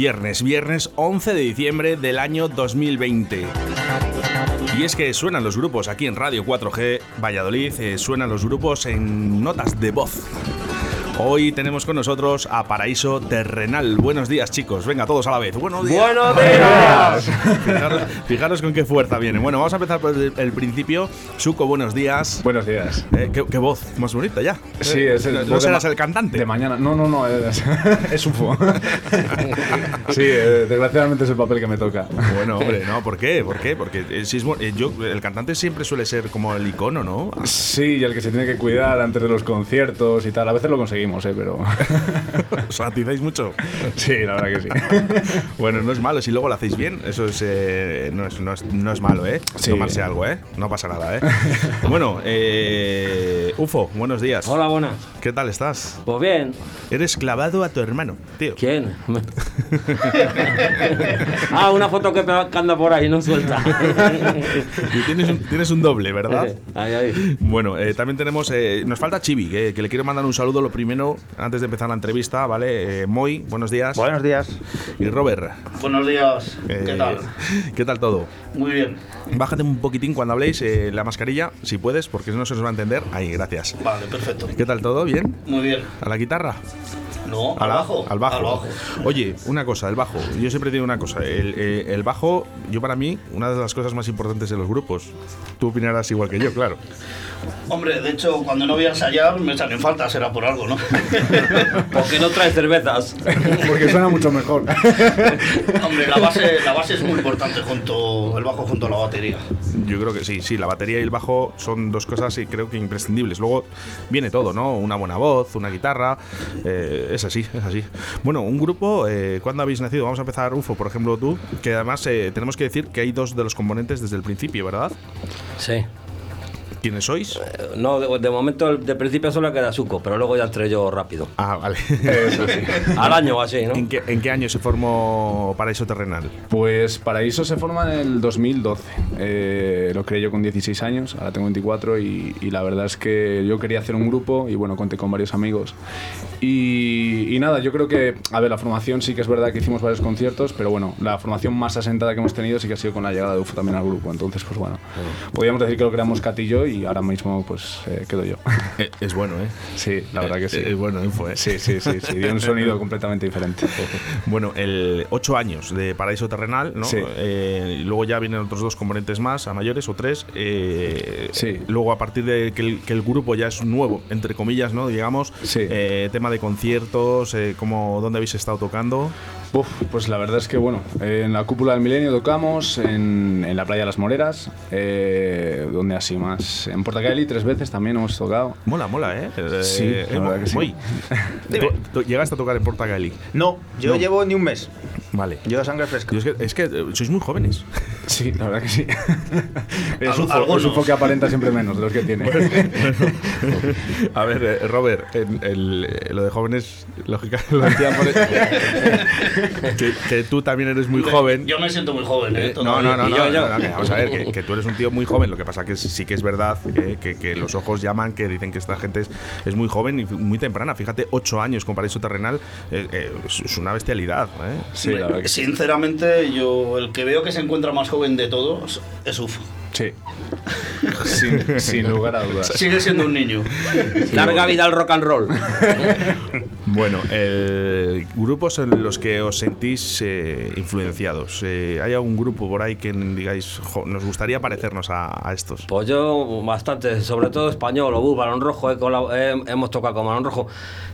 Viernes, viernes 11 de diciembre del año 2020. Y es que suenan los grupos aquí en Radio 4G Valladolid, eh, suenan los grupos en notas de voz. Hoy tenemos con nosotros a Paraíso Terrenal. Buenos días, chicos. Venga, todos a la vez. Buenos días. ¡Buenos días! Fijaros, fijaros con qué fuerza viene. Bueno, vamos a empezar por el, el principio. Suco, buenos días. Buenos días. Eh, ¿qué, qué voz más bonita ya. Sí, Eh, es el. ¿No voz de serás el cantante? De mañana. No, no, no. Es, es UFO. sí, eh, desgraciadamente es el papel que me toca. Bueno, hombre, no, ¿por qué? ¿Por qué? Porque eh, sí es eh, yo, el cantante siempre suele ser como el icono, ¿no? Sí, y el que se tiene que cuidar antes de los conciertos y tal. A veces lo conseguimos, ¿eh? Pero. ¿Os atizáis mucho? sí, la verdad que sí. Bueno, no es malo, si luego lo hacéis bien, eso es, eh, no, es, no, es, no es malo, ¿eh? Sí. Tomarse algo, ¿eh? No pasa nada, ¿eh? bueno, eh, Ufo, buenos días. Hola, buenas. ¿Qué tal estás? Pues bien. Eres clavado a tu hermano, tío. ¿Quién? ah, una foto que, que anda por ahí, no suelta. Y tienes un, tienes un doble, ¿verdad? ahí, ahí. Bueno, eh, también tenemos. eh, nos falta Chivi, que, que le quiero mandar un saludo lo primero, antes de empezar la entrevista, ¿vale? Eh, Moy, buenos días. Buenos días. Y Robert. Buenos días, eh, ¿qué tal? ¿Qué tal todo? Muy bien. Bájate un poquitín cuando habléis eh, la mascarilla, si puedes, porque no se nos va a entender. Ahí, gracias. Vale, perfecto. ¿Qué tal todo? ¿Bien? Muy bien. ¿A la guitarra? No, ¿A al bajo. Al bajo. Al bajo. Oye, una cosa, el bajo. Yo siempre digo una cosa. El, eh, el bajo, yo para mí, una de las cosas más importantes de los grupos. Tú opinarás igual que yo, claro. Hombre, de hecho, cuando no voy a ensayar me echan en falta, será por algo, ¿no? ¿Por qué no traes cervezas? Porque suena mucho mejor. Hombre, la base, la base es muy importante junto el bajo junto a la batería. Yo creo que sí, sí, la batería y el bajo son dos cosas y creo que imprescindibles. Luego viene todo, ¿no? Una buena voz, una guitarra, eh, es así, es así. Bueno, un grupo, eh, ¿cuándo habéis nacido? Vamos a empezar, Ufo, por ejemplo, tú, que además eh, tenemos que decir que hay dos de los componentes desde el principio, ¿verdad? Sí. ¿Quiénes sois? Eh, No, de, de momento, de principio solo queda Suco, pero luego ya entré yo rápido. Ah, vale. Eso sí. Al año o así, ¿no? ¿En qué, en qué año se formó Paraíso Terrenal? Pues Paraíso se forma en el 2012. Eh, lo creé yo con 16 años, ahora tengo 24 y, y la verdad es que yo quería hacer un grupo y bueno, conté con varios amigos. Y, y nada, yo creo que, a ver, la formación sí que es verdad que hicimos varios conciertos, pero bueno, la formación más asentada que hemos tenido sí que ha sido con la llegada de UFO también al grupo. Entonces, pues bueno, podríamos decir que lo creamos Cat y yo y ahora mismo pues eh, quedo yo. Eh, es bueno, ¿eh? sí, la verdad que sí. Es bueno, ¿eh? Sí, sí, sí, sí, dio un sonido completamente diferente. Bueno, el 8 años de Paraíso Terrenal, ¿no? Sí. Eh, luego ya vienen otros dos componentes más, a mayores o tres. eh, Sí. Luego, a partir de que el, que el grupo ya es nuevo, entre comillas, ¿no? Digamos, Sí. eh, tema de conciertos, eh, como, ¿dónde habéis estado tocando? Uf, pues la verdad es que bueno, en la cúpula del milenio tocamos, en, en la playa de las Moreras, eh, donde así más. En Portacali tres veces también hemos tocado. Mola, mola, ¿eh? Eh, Sí, la eh, verdad que sí. muy. Dime. Tú- tú llegaste a tocar en Portagalli. No, yo No. llevo ni un mes. Vale. Yo sangre fresca. Yo es que, es que, eh, sois muy jóvenes. Sí, la verdad que sí. es, es UFO que aparenta siempre menos de los que tiene. A ver, eh, Robert, en el- lo de jóvenes, lógica, lo decía por que, que tú también eres muy joven. Yo me siento muy joven, ¿eh? Eh, no, no, no, no, yo, no, yo. no, que vamos a ver, que, que tú eres un tío muy joven, lo que pasa que sí que es verdad que, que- que los ojos llaman, que dicen que esta gente es, es muy joven y muy temprana, fíjate, ocho años con Paraíso Terrenal, eh, eh, es, una bestialidad, ¿eh? Sí. Sinceramente, yo el que veo que se encuentra más joven de todos es UFO. Sí. Sin, sin lugar a dudas. Sigue siendo un niño. Larga vida al rock and roll. Bueno, eh, grupos en los que os sentís eh, influenciados, eh, ¿hay algún grupo por ahí que digáis, "Jo, nos gustaría parecernos a, a estos? Pues yo bastante, sobre todo español, o Balón Rojo, he- hemos tocado con Balón Rojo.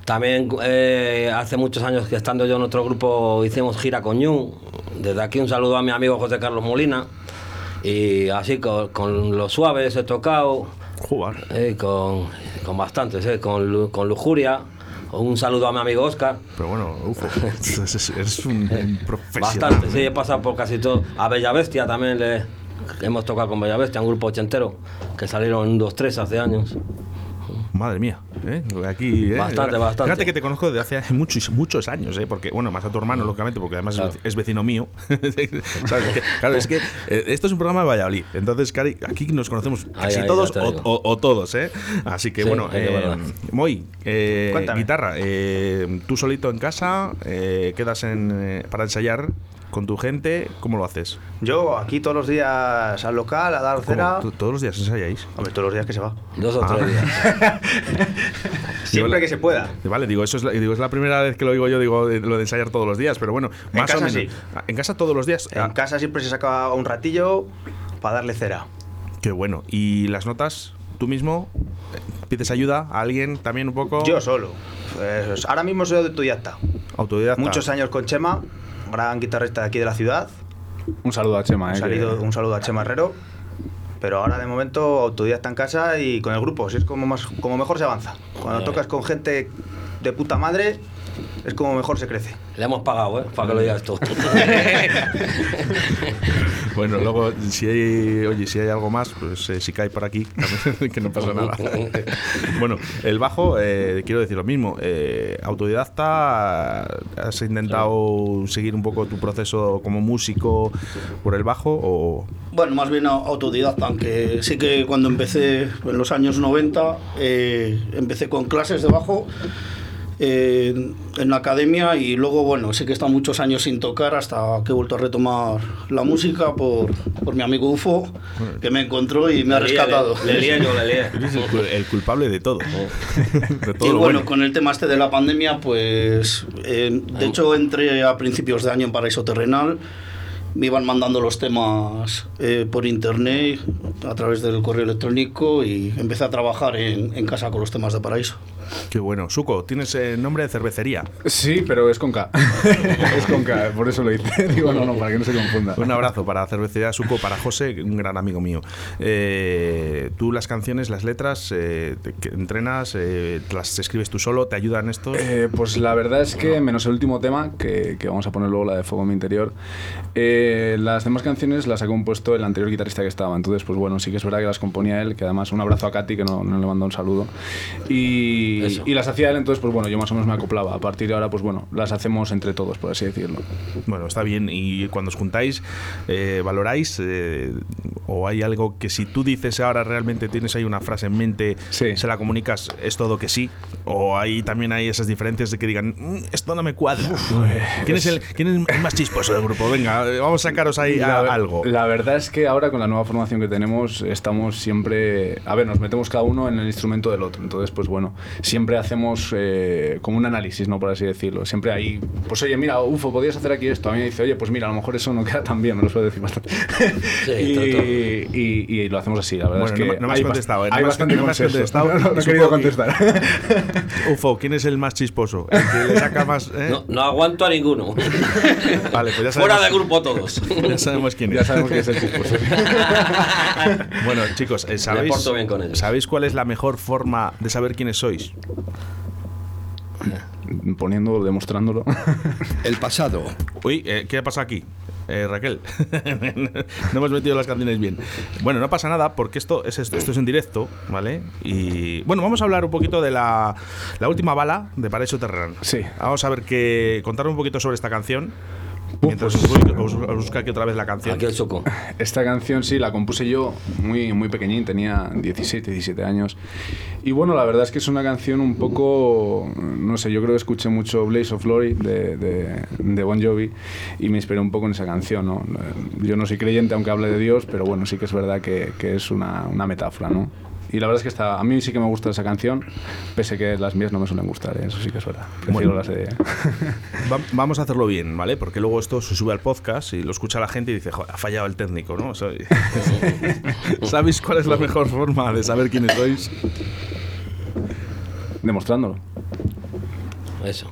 También eh, hace muchos años que estando yo en otro grupo hicimos gira con Ñu. Desde aquí un saludo a mi amigo José Carlos Molina. Y así con, con los suaves he tocado, Jugar. eh, con, con bastantes, eh, con, con Lujuria. Un saludo a mi amigo Oscar. Pero bueno, ufo, eres un, un profesional. Bastante, sí, he pasado por casi todo. A Bella Bestia también le hemos tocado con Bella Bestia, un grupo ochentero que salieron un 2-3 hace años. Madre mía. ¿Eh? Aquí, ¿eh? Bastante, bastante. Fíjate que te conozco desde hace muchos, muchos años, ¿eh? Porque, bueno, más a tu hermano, lógicamente, porque además es Claro. es vecino mío. ¿Sabes? Que, claro, es que eh, esto es un programa de Valladolid. Entonces, cari- aquí nos conocemos Ahí, casi ahí, todos ya te o, o- o todos, ¿eh? Así que, Sí, bueno, eh. Moy, eh, guitarra, eh, tú solito en casa, eh, quedas en, eh, para ensayar con tu gente, ¿cómo lo haces? Yo aquí todos los días al local, a dar cera. ¿Tú- ¿Todos los días ensayáis? Hombre, todos los días que se va. Dos o Ah. tres días. Siempre que se pueda. Vale, digo, eso es la, digo, es la primera vez que lo digo yo, digo, de- lo de ensayar todos los días, pero bueno, En más o casa menos. sí. En casa todos los días. En Ah, casa siempre se saca un ratillo para darle cera. Qué bueno. ¿Y las notas? ¿Tú mismo? ¿Pides ayuda a alguien también un poco? Yo solo. Pues, ahora mismo soy autodidacta. Autodidacta. Muchos años con Chema, gran guitarrista de aquí de la ciudad. Un saludo a Chema, Un, eh, salido- que- un saludo a Chema Herrero. Pero ahora de momento autodidacta en casa y con el grupo, si es como, más, como mejor se avanza. Cuando tocas con gente de puta madre, es como mejor se crece. Le hemos pagado, ¿eh? Para que lo digas tú. Bueno, luego, si hay, oye, si hay algo más, pues eh, si cae por aquí, que no pasa nada. bueno, el bajo, eh, quiero decir lo mismo. eh, autodidacta, ¿has intentado seguir un poco tu proceso como músico por el bajo o...? Bueno, más bien au- autodidacta, aunque sí que cuando empecé en los años 90, eh, empecé con clases de bajo eh, en la academia y luego, bueno, sí que he estado muchos años sin tocar hasta que he vuelto a retomar la música por, por mi amigo UFO, que me encontró y me ha Le lié, rescatado. Le, le lié yo, le lié. Eres el, el culpable de todo. De todo Y lo bueno, con el tema este de la pandemia, pues eh, de hecho entré a principios de año en Paraíso Terrenal, me iban mandando los temas eh, por internet a través del correo electrónico y empecé a trabajar en, en casa con los temas de Paraíso. Qué bueno. Suco, tienes eh, nombre de cervecería. Sí, pero es con K. es con K, por eso lo hice. Digo, no, no, para que no se confunda. Un abrazo para Cervecería Suco, para José, un gran amigo mío. Eh, tú las canciones, las letras, eh, te- entrenas, eh, te las escribes tú solo, te ayudan estos. Pues la verdad es que, menos el último tema, que, que vamos a poner luego, la de Fuego en mi interior, las demás canciones las ha compuesto el anterior guitarrista que estaba. Entonces, pues bueno, sí que es verdad que las componía él, que además un abrazo a Katy, que no, no le manda un saludo. Y, Y las hacía él, entonces, pues bueno, yo más o menos me acoplaba. A partir de ahora, pues bueno, las hacemos entre todos, por así decirlo. Bueno, está bien. Y cuando os juntáis, eh, valoráis eh, o hay algo que si tú dices ahora realmente tienes ahí una frase en mente, Sí. se la comunicas, es todo que sí. O ahí también hay esas diferencias de que digan, "Mm, esto no me cuadra. ¿Quién, es el, ¿Quién es el más chisposo del grupo? Venga, vamos a sacaros ahí a- La- algo. La verdad es que ahora con la nueva formación que tenemos estamos siempre, a ver, nos metemos cada uno en el instrumento del otro. Entonces, pues bueno, siempre hacemos eh, como un análisis, ¿no? Por así decirlo. Siempre ahí, pues oye, mira, UFO, podías hacer aquí esto. A mí me dice, oye, pues mira, a lo mejor eso no queda tan bien, me lo suele decir bastante. Sí, y, y- y lo hacemos así, la verdad Bueno, es que no me- no me has contestado, ¿eh? No hay me has- bastante no me has consenso. contestado. No, no, no he querido contestar. Ufo, ¿quién es el más chisposo? El que le saca más. eh? No, no aguanto a ninguno. Vale, pues ya sabemos, Fuera del grupo todos. Ya sabemos quién es. ya sabemos que es el chisposo. Bueno, chicos, eh, ¿sabéis, bien con. ¿sabéis cuál es la mejor forma de saber quiénes sois? Poniéndolo, demostrándolo. El pasado. Uy, eh, ¿qué ha pasado aquí? Eh, Raquel, no hemos metido las canciones bien. Bueno, no pasa nada porque esto es, esto, esto es en directo, ¿vale? Y bueno, vamos a hablar un poquito de la, la última bala de Paraíso Terrenal. Sí. Vamos a ver que contar un poquito sobre esta canción. Mientras os, voy- os- os busco aquí otra vez la canción. Aquí el choco. Esta canción sí, la compuse yo muy, muy pequeñín, tenía 17, 17 años. Y bueno, la verdad es que es una canción un poco, no sé, yo creo que escuché mucho Blaze of Glory de, de, de Bon Jovi y me inspiré un poco en esa canción, ¿no? Yo no soy creyente aunque hable de Dios, pero bueno, sí que es verdad que, que es una, una metáfora, ¿no? Y la verdad es que está, a mí sí que me gusta esa canción, pese que las mías no me suelen gustar, ¿eh? eso sí que es verdad. Bueno. las de... Va- vamos a hacerlo bien, ¿vale? Porque luego esto se sube al podcast y lo escucha la gente y dice, "Joder, ha fallado el técnico, ¿no? O sea, ¿Sabéis cuál es la mejor forma de saber quiénes sois? Demostrándolo. Eso.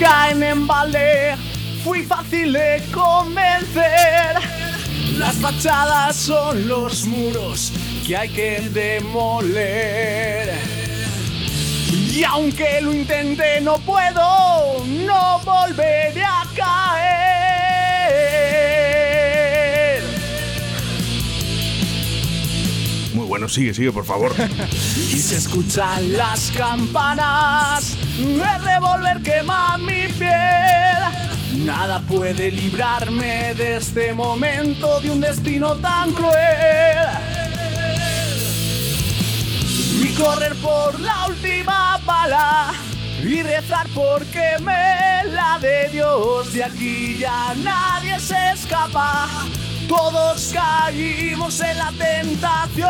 Caen en balde, fui fácil de convencer. Las fachadas son los muros que hay que demoler. Y aunque lo intente no puedo, no volveré a caer. Muy bueno, sigue, sigue, por favor. Y se escuchan las campanas, el revólver quema mi piel. Nada puede librarme de este momento de un destino tan cruel. Y correr por la última bala y rezar porque me la de Dios. De aquí ya nadie se escapa, todos caímos en la tentación.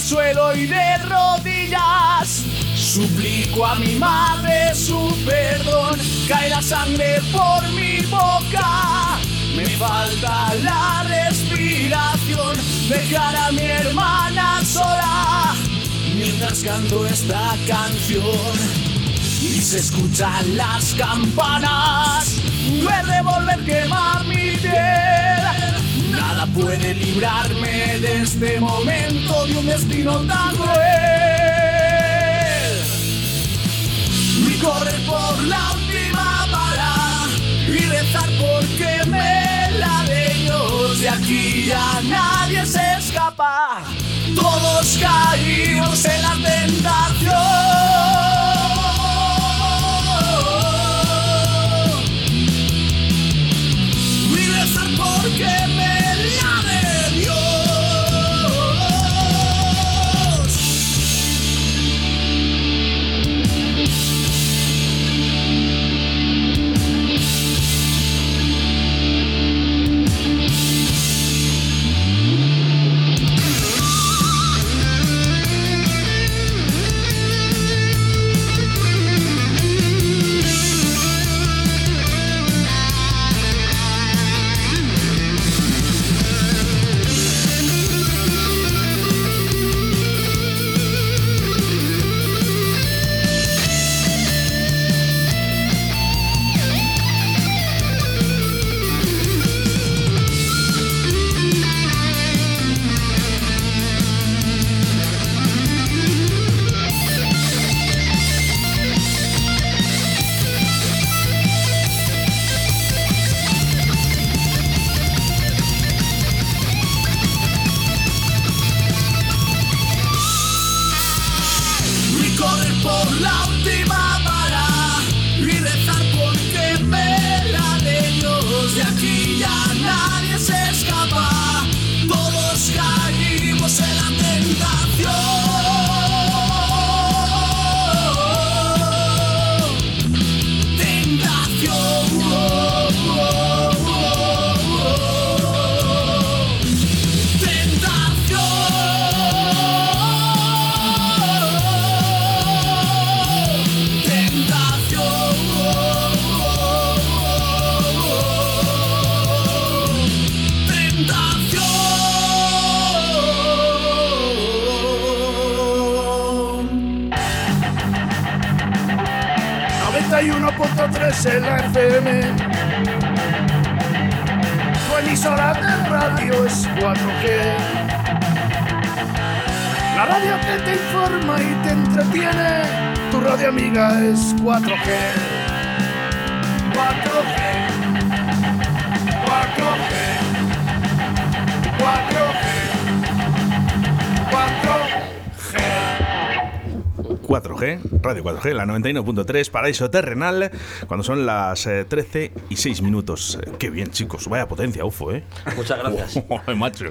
Suelo y de rodillas, suplico a mi madre su perdón. Cae la sangre por mi boca, me falta la respiración. Dejar a mi hermana sola mientras canto esta canción y se escuchan las campanas. El revólver quema mi piel. Puede librarme de este momento de un destino tan cruel. Y correr por la última bala y rezar porque me la de Dios. De aquí ya nadie se escapa. Todos caímos en la tentación. 91.3 en la FM. Tu emisora de radio es 4G. La radio que te informa y te entretiene. Tu radio amiga es 4G. 4G. 4G. 4G. 4G, Radio 4G, la 91.3, Paraíso Terrenal, cuando son las eh, 13 y 6 minutos. Eh, qué bien, chicos, vaya potencia, UFO, ¿eh? Muchas gracias. Ay, macho,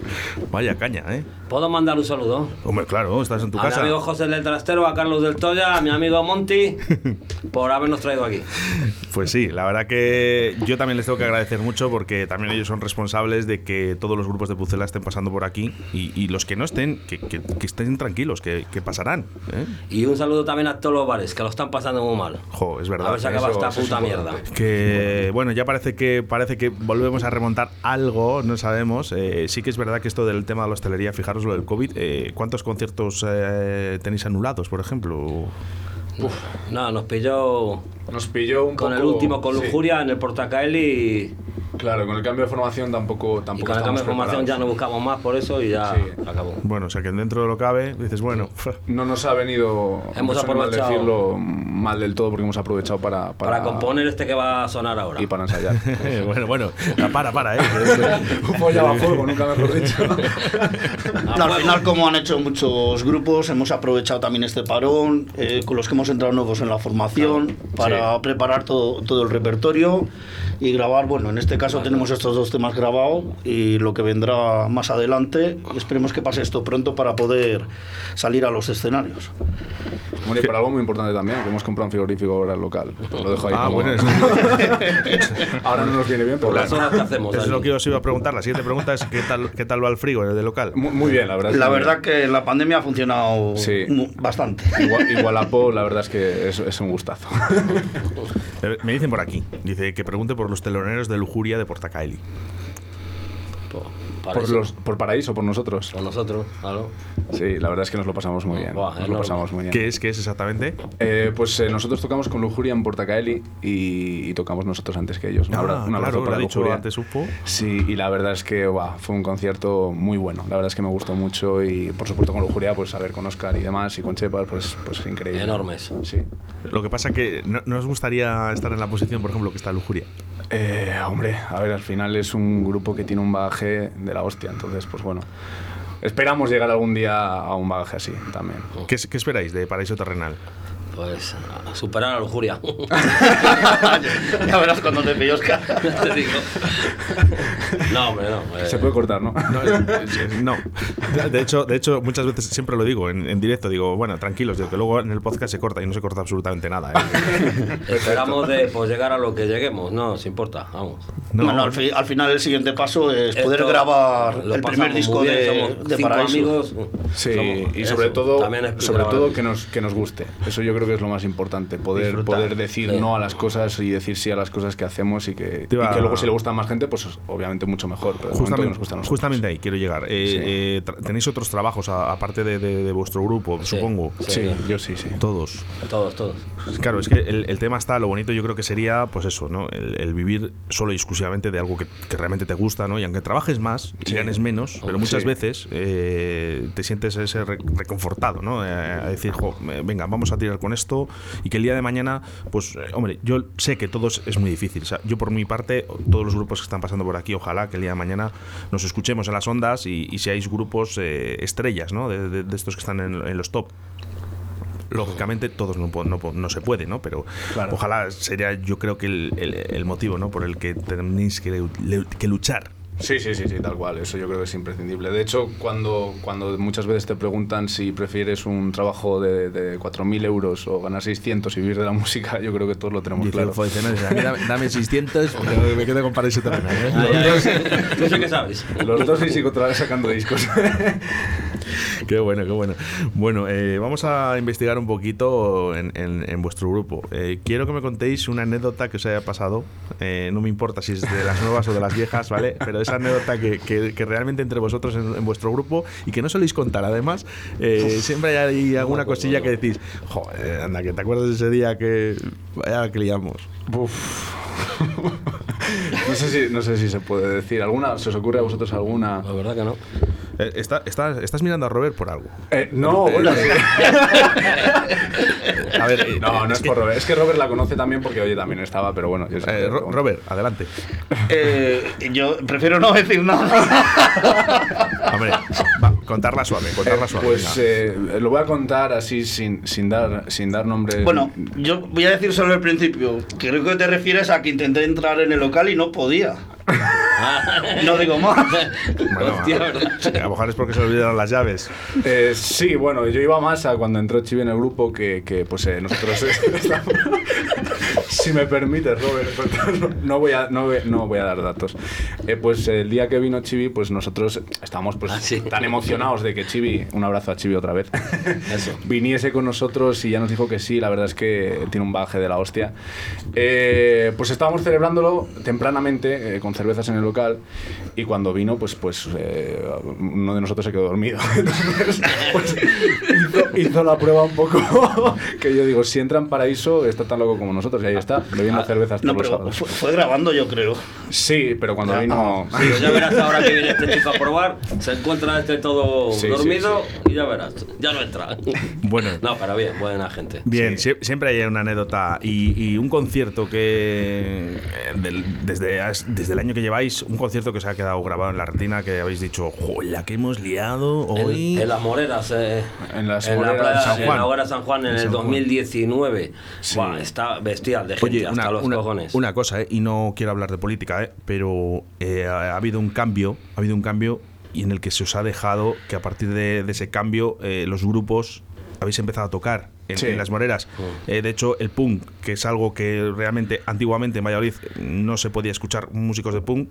vaya caña, ¿eh? ¿Puedo mandar un saludo? Hombre, claro, estás en tu a casa. mi amigo José del Trastero, a Carlos del Toya, a mi amigo Monty, por habernos traído aquí. Pues sí, la verdad que yo también les tengo que agradecer mucho porque también ellos son responsables de que todos los grupos de Pucela estén pasando por aquí y, y los que no estén, que, que- que estén tranquilos, que, que pasarán. ¿eh? Y un saludo también a todos los bares, que lo están pasando muy mal. Jo, es verdad. A ver si acaba esta puta mierda. que bueno ya parece que parece que volvemos a remontar algo no sabemos Eh, sí que es verdad que esto del tema de la hostelería fijaros lo del covid eh, cuántos conciertos eh, tenéis anulados por ejemplo No, nos pilló Nos pilló un con el último con sí. lujuria en el Portacaeli y, Claro, con el cambio de formación tampoco y tampoco con el cambio de formación ya no buscamos más por eso y ya Sí. acabó. bueno o sea que dentro de lo cabe dices bueno No nos ha venido Hemos no sé mal aprovechado- decirlo mal del todo porque hemos aprovechado para Para, componer este que va a sonar ahora. y para ensayar. bueno bueno para para eh un follaba fuego, nunca mejor dicho. No, al final, como han hecho muchos grupos, hemos aprovechado también este parón, eh, con los que hemos entrado nuevos en la formación, para preparar todo, todo el repertorio y grabar. Bueno, en este caso tenemos estos dos temas grabados y lo que vendrá más adelante. Esperemos que pase esto pronto para poder salir a los escenarios. Bueno, y para algo muy importante también, que hemos comprado un frigorífico ahora al local. Lo dejo ahí ah como- bueno es, Ahora no nos viene bien, pero Por las horas que hacemos. eso es lo que os iba a preguntar la siguiente pregunta es qué tal qué tal va el frigo del local Muy, muy bien, la verdad. La verdad que la pandemia ha funcionado Sí. bastante. Igual, igual a Po, la verdad es que es, es un gustazo. Me dicen por aquí dice que pregunte por los teloneros de lujuria de Portacaeli Por, por, paraíso. los, por Paraíso, por nosotros. Por nosotros, claro. Sí, la verdad es que nos lo pasamos muy bien. Buah, nos lo pasamos muy bien. qué es qué es exactamente Eh, pues eh, nosotros tocamos con Lujuria en Portacaeli y, y tocamos nosotros antes que ellos. Ah, un abrazo claro, lo para ha dicho Lujuria. antes UFO Sí, y la verdad es que buah, fue un concierto muy bueno. La verdad es que me gustó mucho y por supuesto con Lujuria, pues a ver con Oscar y demás y con Chepas, pues, pues increíble. Enormes. Sí. Lo que pasa que no, no os gustaría estar en la posición, por ejemplo, que está Lujuria. Eh, hombre, a ver, al final es un grupo que tiene un bagaje de la hostia, entonces pues bueno. Esperamos llegar algún día a un bagaje así también. ¿Qué, es- qué esperáis de Paraíso Terrenal? Pues a superar la lujuria. ya verás cuando te pillo, Oscar. Ya te digo. No, hombre, no. eh, Se puede cortar, ¿no? No, es- no. De hecho, de hecho, muchas veces siempre lo digo en, en directo, digo, bueno, tranquilos, digo, que luego en el podcast se corta y no se corta absolutamente nada. ¿eh? Esperamos de pues, llegar a lo que lleguemos, no nos importa, vamos. No. Bueno, al, fi- al final el siguiente paso es poder Esto grabar el primer disco bien, de, de Paraíso. amigos. Sí, somos- y eso, sobre todo, también es sobre todo que nos, que nos guste. Eso yo creo que es lo más importante, poder, Disfrutar. poder decir Sí. no a las cosas y decir sí a las cosas que hacemos y que, y que luego si le gusta a más gente, pues obviamente mucho mejor. Pero Justamente, nos gusta a nosotros. justamente ahí quiero llegar. Eh, Sí. eh, ¿Tenéis otros trabajos aparte de, de- de vuestro grupo, Sí. supongo? Sí, yo sí, sí. Todos. Todos, todos. Claro, es que el, el tema está, lo bonito yo creo que sería, pues eso, ¿no? El, el vivir solo y exclusivamente de algo que, que realmente te gusta, ¿no? Y aunque trabajes más y Sí. ganes menos, pero muchas Sí. veces eh, te sientes ese re- reconfortado, ¿no? Eh, a decir, jo, venga, vamos a tirar con esto y que el día de mañana, pues, eh, hombre, yo sé que todos es muy difícil. O sea, yo por mi parte, todos los grupos que están pasando por aquí, ojalá que el día de mañana nos escuchemos en las ondas y, y seáis grupos eh, estrellas, ¿no? De, de- de estos que están en, en los top lógicamente todos no, no, no se puede, ¿no? Pero Claro. ojalá sería yo creo que el, el- el motivo, ¿no? Por el que tenéis que, que luchar. Sí, sí, sí, sí, tal cual. Eso yo creo que es imprescindible. De hecho, cuando, cuando muchas veces te preguntan si prefieres un trabajo de, de 4.000 euros o ganar 600 y vivir de la música, yo creo que todos lo tenemos claro. dame, 600, pero me quedo con paraíso terrenal. Tú sí que sabes. Los dos y sigo otra vez sacando discos. qué bueno, qué bueno. Bueno, eh, vamos a investigar un poquito en, en- en vuestro grupo. Eh, quiero que me contéis una anécdota que os haya pasado. Eh, no me importa si es de las nuevas o de las viejas, ¿vale? Pero esa anécdota que, que- que realmente entre vosotros en, en vuestro grupo y que no soléis contar, además, eh, siempre hay alguna cosilla que decís, joder, anda, que te acuerdas de ese día que. Vaya que liamos. no, sé si, no sé si se puede decir. ¿Alguna? ¿Se os ocurre a vosotros alguna? La verdad que no. Eh, está- está- estás mirando a Robert por algo. Eh, no, bueno, A ver, eh, no, no es por Robert. Es que Robert la conoce también porque oye también estaba, pero bueno. Yo Eh, Ro- Robert, adelante. Eh, yo prefiero no decir nada. Hombre, va, contarla suave, contarla suave. Pues eh, lo voy a contar así sin, sin dar sin dar nombres. Bueno, yo voy a decir solo el principio. Creo que te refieres a que intenté entrar en el local y no podía. No digo más. Bueno, Hostia, a, a lo mejor es porque se olvidaron las llaves. Eh, sí, bueno, yo iba más a cuando entró Chibi en el grupo que, que, pues eh, nosotros estamos- si me permites, Robert, no, no voy a, no, voy- no voy a dar datos. Eh, pues el día que vino Chibi, pues nosotros estábamos pues, Ah, sí. tan emocionados de que Chibi, un abrazo a Chibi otra vez, Eso. viniese con nosotros y ya nos dijo que sí, la verdad es que tiene un baje de la hostia. Eh, pues estábamos celebrándolo tempranamente eh, con cervezas en el local y cuando vino, pues, pues eh, uno de nosotros se quedó dormido. Entonces, pues, hizo, hizo la prueba un poco que yo digo, si entra en paraíso, está tan loco como nosotros y ahí está, bebiendo cervezas No, todos los pero fue, fue grabando, yo creo. Sí, pero cuando vino... Sí, pues ya verás ahora que viene este chico a probar, se encuentra este todo Sí, sí, dormido y ya verás, ya no entra. Bueno. No, pero bien, buena gente. Bien, sie- siempre hay una anécdota y, y un concierto que eh, del- desde, desde el año que lleváis, un concierto que se ha quedado grabado en la retina que habéis dicho, la que hemos liado hoy. En, en las Moreras, eh, En las en la Moreras playa- de San en Juan. la Hoguera San Juan en En el San Juan. 2019. Sí. Buah, está bestial de gente, Oye, hasta una, los una- cojones. una cosa, eh, y no quiero hablar de política, eh, pero eh, ha, ha habido un cambio, ha habido un cambio y en el que se os ha dejado que a partir de, de ese cambio eh, los grupos habéis empezado a tocar en, Sí. en las moreras. Eh, de hecho, el punk, que es algo que realmente antiguamente en Valladolid no se podía escuchar músicos de punk,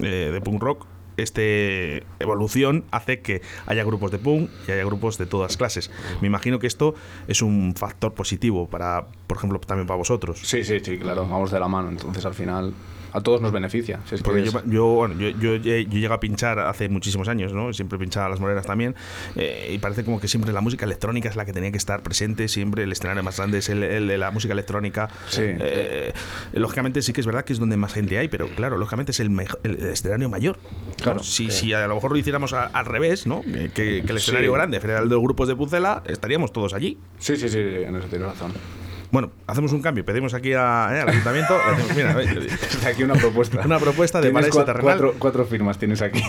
eh, de punk rock. Este evolución hace que haya grupos de punk y haya grupos de todas clases. Me imagino que esto es un factor positivo para, por ejemplo, también para vosotros. Sí, sí, sí, claro, vamos de la mano, entonces al final a todos nos beneficia. si es que Porque yo, yo, bueno, yo, yo, yo llego a pinchar hace muchísimos años, ¿no? Siempre pinchaba las moreras también. eh, y parece como que siempre la música electrónica es la que tenía que estar presente. Siempre el escenario más grande es el, el de la música electrónica. Sí. Eh, lógicamente sí que es verdad que es donde más gente hay, pero claro, lógicamente es el, mejo- el escenario mayor. Claro. Si, si a lo mejor lo hiciéramos a- al revés, ¿no? Que, que el escenario Sí. grande fuera el de los grupos de Pucela, estaríamos todos allí. Sí, sí, sí, en eso tienes razón. Bueno, hacemos un cambio. Pedimos aquí a, eh, al ayuntamiento. decimos, mira, Aquí una propuesta. Una propuesta de paraíso cua- terrenal. Cuatro, cuatro firmas tienes aquí.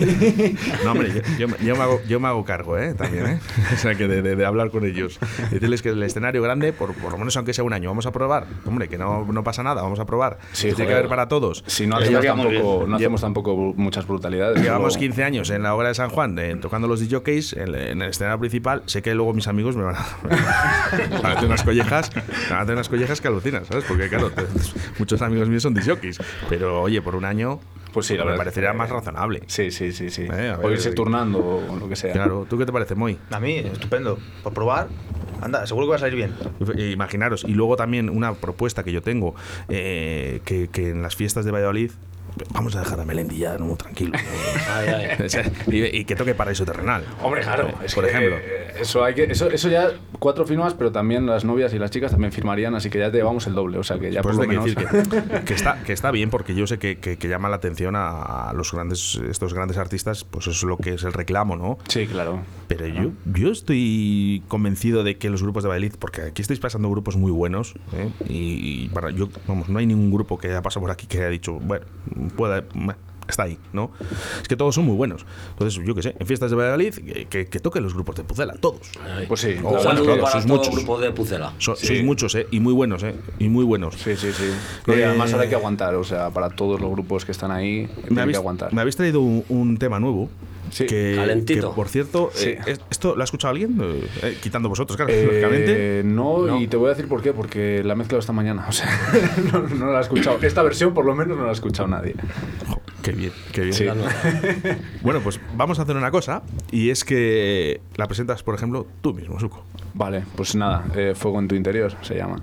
No, hombre, yo, yo me- yo me hago, yo me hago cargo, ¿eh? También, ¿eh? O sea, que de, de- de hablar con ellos. Decirles que el escenario grande, por, por lo menos aunque sea un año, vamos a probar. Hombre, que no, no pasa nada, vamos a probar. Sí, tiene que haber para todos. Si no hacemos tampoco, no hacemos tampoco muchas brutalidades. Llevamos solo- 15 años en la obra de San Juan, eh, tocando los DJs en, en el escenario principal. Sé que luego mis amigos me van a, me van a hacer unas collejas, me van a hacer unas collejas que alucinan, ¿sabes? Porque claro, te- muchos amigos míos son DJs. Pero oye, por un año, Pues sí, la me verdad. parecería que- más razonable. Sí, sí, sí, sí. Eh, o irse turnando o lo que sea. Claro, ¿tú qué te parece, Moy? A mí, estupendo. Por probar, anda, seguro que va a salir bien. Imaginaros, y luego también una propuesta que yo tengo, eh, que, que en las fiestas de Valladolid, vamos a dejar a Melendi ya, no, tranquilo. Ay, ay. O sea, y, y que toque Paraíso Terrenal. Hombre, claro. Es por que, ejemplo. Eso, hay que, eso, eso ya, cuatro firmas, pero también las novias y las chicas también firmarían, así que ya te llevamos el doble. O sea que ya Pues por lo menos. decir que, que está, que está bien porque yo sé que, que- llama la atención a, a los grandes, estos grandes artistas, pues eso es lo que es el reclamo, ¿no? sí, claro. Pero yo, yo estoy convencido de que los grupos de Valladolid, porque aquí estáis pasando grupos muy buenos, ¿eh? y, y para yo, vamos, no hay ningún grupo que haya pasado por aquí que haya dicho, bueno, pueda, está ahí, ¿no? Es que todos son muy buenos. Entonces, yo qué sé, en fiestas de Valladolid, que, que, que toquen los grupos de Pucela, todos. Pues sí. Oh, Un bueno, claro, para sois todo muchos. el grupo de Pucela. So- Sí. Sois muchos, ¿eh? Y muy buenos, ¿eh? Y muy buenos. Sí, sí, sí. No, y Eh, además ahora hay que aguantar, o sea, para todos los grupos que están ahí, me tienen que habéis, aguantar. me habéis traído un, un tema nuevo. Sí. que, Calentito. que, por cierto, Sí. eh, es- ¿esto lo ha escuchado alguien? Eh, eh, quitando vosotros, claro, lógicamente. Eh, no, No. y te voy a decir por qué, porque la he mezclado esta mañana. O sea, no, no la he escuchado. Esta versión, por lo menos, no la ha escuchado nadie. Qué bien, qué bien. Sí. Bueno, pues vamos a hacer una cosa, y es que la presentas, por ejemplo, tú mismo, Suco. Vale, pues nada, Fuego en tu interior se llama.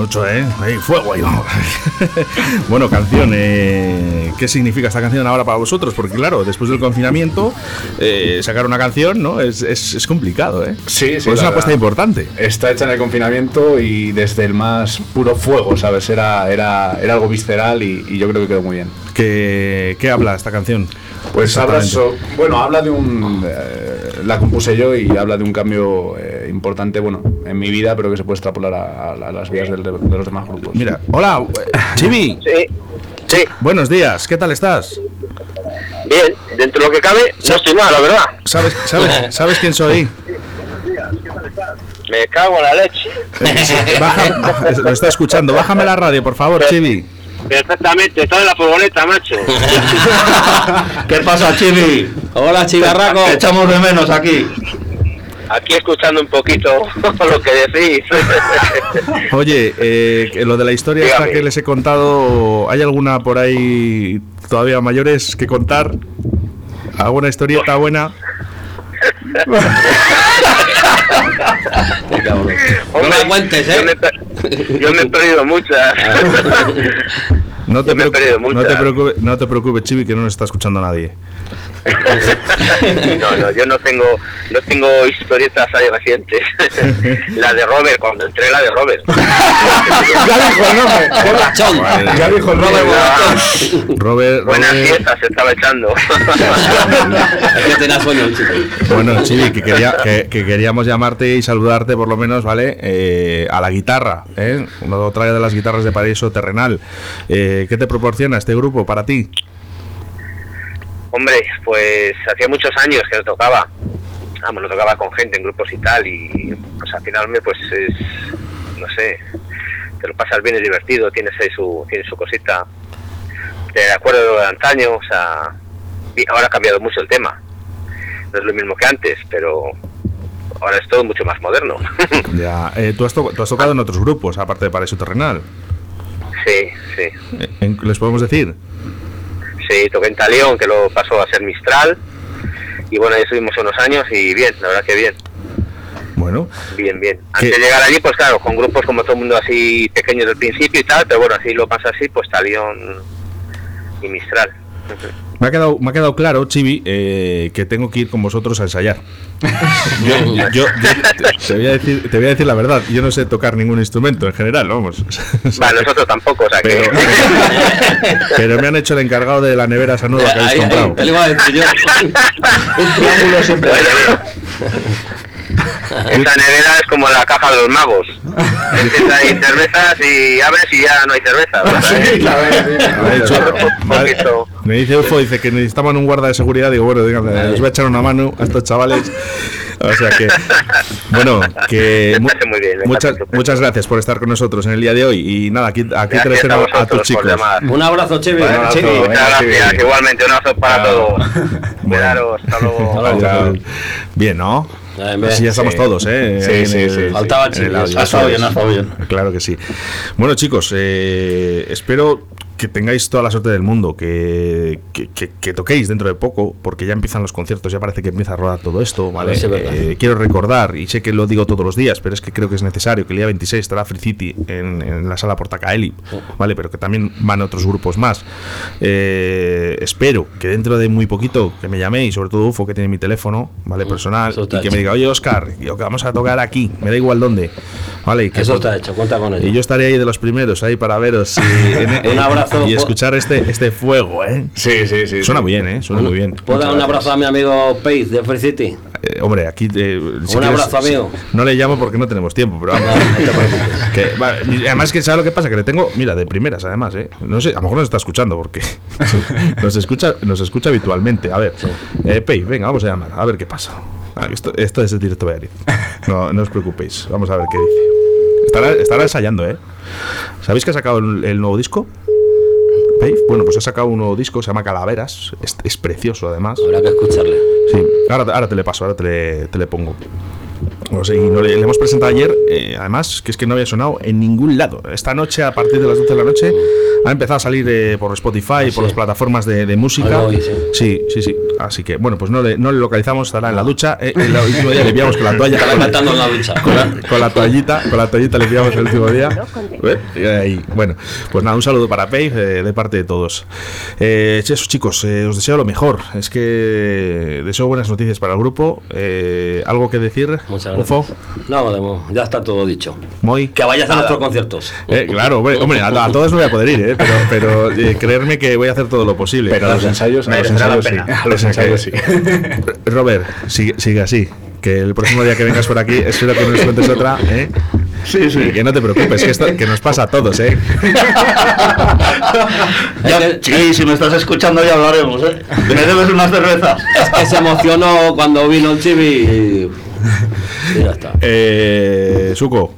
Mucho, ¿eh? Ahí, fuego ahí, vamos. bueno, canción, eh, ¿qué significa esta canción ahora para vosotros? Porque claro, después del confinamiento, eh, sacar una canción, ¿no? Es, es- es complicado, ¿eh? Sí, sí, Pues es una apuesta importante. Está hecha en el confinamiento y desde el más puro fuego, ¿sabes? Era, era, era algo visceral y, y yo creo que quedó muy bien. ¿Qué, qué habla esta canción? Pues habla, so- bueno, habla de un... eh, la compuse yo y habla de un cambio eh, importante, bueno, en mi vida, pero que se puede extrapolar a, a- a las vidas del- de, los demás grupos. Mira, hola, eh, Chibi. Sí, sí, Buenos días, ¿qué tal estás? bien, dentro de lo que cabe, no estoy mal, la verdad. ¿Sabes, sabes, ¿sabes quién soy? Me cago en la leche. Baja, lo está escuchando. Bájame la radio, por favor, Chibi. Perfectamente, estoy en la furgoneta, macho. ¿Qué pasa, Chivi? Hola, Chivarraco. Te echamos de menos aquí. Aquí escuchando un poquito lo que decís. Oye, eh, lo de la historia esta que les he contado, ¿hay alguna por ahí todavía mayores que contar? ¿Alguna historieta buena? Hombre, la cuentes, Yo ¿eh? me, he per- yo me he perdido muchas. No te, Yo me he preocu- perdido no te muchas. preocupes, no te preocupes, Chibi, que no nos está escuchando nadie. No, no, yo no tengo, no tengo historietas ahí recientes. La de Robert, cuando entré la de Robert. Ya dijo el nombre. Ya dijo el nombre. Robert, Buenas Robert- fiestas se estaba echando. Bueno, Chibi, que, quería, que, que queríamos llamarte y saludarte por lo menos, ¿vale? Eh, a la guitarra, ¿eh? Una otra de las guitarras de Paraíso Terrenal. Eh, ¿Qué te proporciona este grupo para ti? Hombre, pues hacía muchos años que no tocaba. Vamos, no tocaba con gente en grupos y tal, y pues al final me pues es, no sé, te lo pasas bien, es divertido, tienes ahí su, tienes su cosita. Te acuerdo de lo de antaño, o sea, ahora ha cambiado mucho el tema. No es lo mismo que antes, pero ahora es todo mucho más moderno. Ya, eh, ¿tú, has to- tú has tocado en otros grupos, aparte de Paraíso Terrenal. sí, sí. Eh, ¿Les podemos decir? Sí, toqué en Talión, que lo pasó a ser Mistral. Y bueno, ahí estuvimos unos años y bien, la verdad que bien. Bueno, Bien, bien. ¿Qué? Antes de llegar allí, pues claro, con grupos como todo el mundo así pequeños del principio y tal, pero bueno, así lo pasa así, pues Talión y Mistral. Me ha quedado, me ha quedado claro, Chibi, eh, que tengo que ir con vosotros a ensayar. yo, yo- yo te, te voy a decir, te voy a decir la verdad, yo no sé tocar ningún instrumento en general, vamos. Vale, nosotros tampoco, o sea que... Pero, pero me han hecho el encargado de la nevera esa nueva que habéis Ahí, ahí, comprado. te lo iba a decir yo. Un triángulo siempre. Esta nevera es como la caja de los magos. Empieza ahí cervezas y abres y ya no hay cerveza. Sí, la verdad, sí. Me ha dicho- Un me ha- poquito. Me dice Ufo, dice que necesitaban un guarda de seguridad. Digo, bueno, díganme, les voy a echar una mano a estos chavales. O sea que, bueno, que Me mu- parece muy bien, me muchas, muchas gracias por estar con nosotros en el día de hoy. Y nada, aquí, aquí te a tus chicos. Un abrazo, Chivi, venga, Muchas gracias, igualmente, un abrazo para Chao. todos. Cuidaros, hasta luego. Bien, ¿no? Bien, bien. Así ya estamos Sí. todos, ¿eh? Sí, sí, sí, sí. Faltaba en el Chivi, audio. Ha estado bien, ha estado bien. Claro que sí. Bueno, chicos, eh, espero que tengáis toda la suerte del mundo, que, que- que- que toquéis dentro de poco, porque ya empiezan los conciertos, ya parece que empieza a rodar todo esto, ¿vale? verdad. Eh, quiero recordar, y sé que lo digo todos los días, pero es que creo que es necesario, que el día 26 estará Free City en, en la sala Portacaeli, ¿vale? Pero que también van otros grupos más. Eh, espero que dentro de muy poquito que me llaméis, sobre todo Ufo, que tiene mi teléfono, ¿vale? Personal, eso está y que me diga, oye, Oscar, yo que vamos a tocar aquí, me da igual dónde, ¿vale? Y que Eso está hecho, cuenta con y ello. yo estaré ahí de los primeros, ahí para veros y, en- Un abrazo. Y escuchar este, este fuego, ¿eh? Sí, sí, sí. Suena sí. bien, ¿eh? Suena muy bien. ¿Puedo dar un abrazo a mi amigo Pace de Free City? Eh, hombre, aquí. eh, si Un quieres- abrazo, amigo. No le llamo porque no tenemos tiempo, pero vamos. Que, además, que ¿sabes lo que pasa? Que le tengo. Mira, de primeras, además, ¿eh? No sé, a lo mejor nos está escuchando porque nos escucha, nos escucha habitualmente. A ver, eh, venga, vamos a llamar, a ver qué pasa. Ah, esto, esto es el directo Valladolid. No, no os preocupéis, vamos a ver qué dice. Estará, estará ensayando, ¿eh? ¿Sabéis que ha sacado el, el nuevo disco? Bueno, pues ha sacado un nuevo disco, se llama Calaveras. Es, es precioso, además. Habrá que escucharle. Sí, ahora, ahora te le paso, ahora te le, te le pongo. No sé, y no le, le hemos presentado ayer, eh, además, que es que no había sonado en ningún lado. Esta noche, a partir de las 12 de la noche, ha empezado a salir eh, por Spotify, por las plataformas de, de música. Oí, sí. sí, sí, sí. Así que, bueno, pues no le, no le localizamos, estará en la ducha. Eh, el último día le enviamos con la toalla. Estará cantando en la ducha. Con la, con la toallita, con la toallita le enviamos el último día. Eh, y bueno, pues nada, un saludo para Pei eh, de parte de todos. Eh, eso, chicos, eh, os deseo lo mejor. Es que deseo buenas noticias para el grupo. Eh, ¿Algo que decir? Muchas gracias. Ufo, No, Demo, ya está todo dicho. Moy. Que vayas a nuestros conciertos. Eh, claro, hombre, hombre, a, a todos no voy a poder ir, eh, pero, pero eh, creerme que voy a hacer todo lo posible. Pero a los ensayos, a los ensayos sí. pena. A los ensayos sí. Robert, sigue, sigue así. Que el próximo día que vengas por aquí, espero que nos cuentes otra, ¿eh? Sí, sí. Y que no te preocupes, que, esto, que nos pasa a todos, ¿eh? Ya, sí, si me estás escuchando ya hablaremos, ¿eh? Me debes unas cervezas. Es que se emocionó cuando vino el Chibi ya está. Eh, Suco.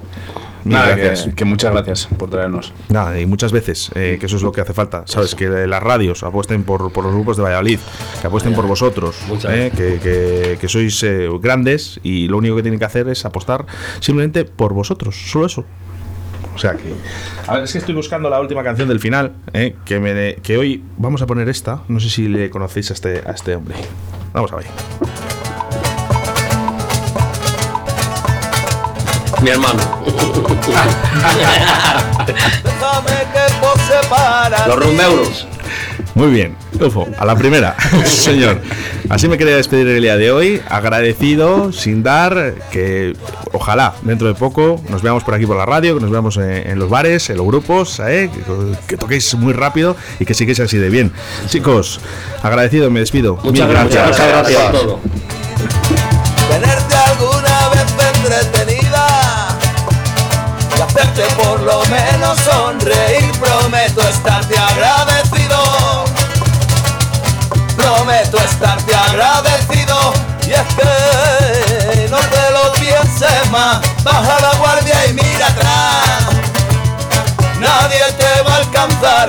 Nada, gracias. que, que muchas gracias por traernos. Nada, y muchas veces, eh, que eso es lo que hace falta, ¿sabes? Que las radios apuesten por, por los grupos de Valladolid, que apuesten por vosotros, Muchas eh, que, que- que sois eh, grandes y lo único que tienen que hacer es apostar simplemente por vosotros, solo eso. O sea que. A ver, es que estoy buscando la última canción del final, eh, que, me de- que hoy vamos a poner esta. No sé si le conocéis a este, a este hombre. Vamos a ver. Mi hermano. Los rumbeuros. Muy bien, Ufo, a la primera, señor. Así me quería despedir el día de hoy, agradecido, sin dar, que ojalá dentro de poco nos veamos por aquí por la radio, que nos veamos en, en los bares, en los grupos, ¿eh? que, que toquéis muy rápido y que sigáis así de bien. Chicos, agradecido, me despido. Muchas Mil gracias. Muchas gracias por todo. Por lo menos sonreír. Prometo estarte agradecido. Prometo estarte agradecido. Y es que no te lo pienses más. Baja la guardia y mira atrás. Nadie te va a alcanzar.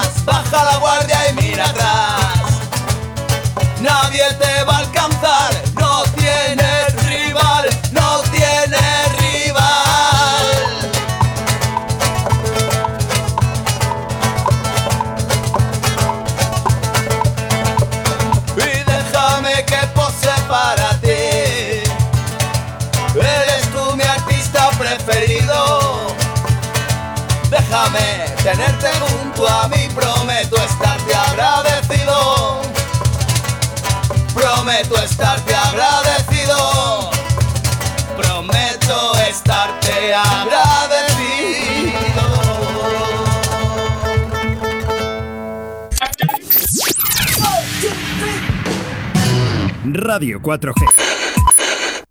Prometo estarte agradecido. Prometo estarte agradecido. Radio 4G.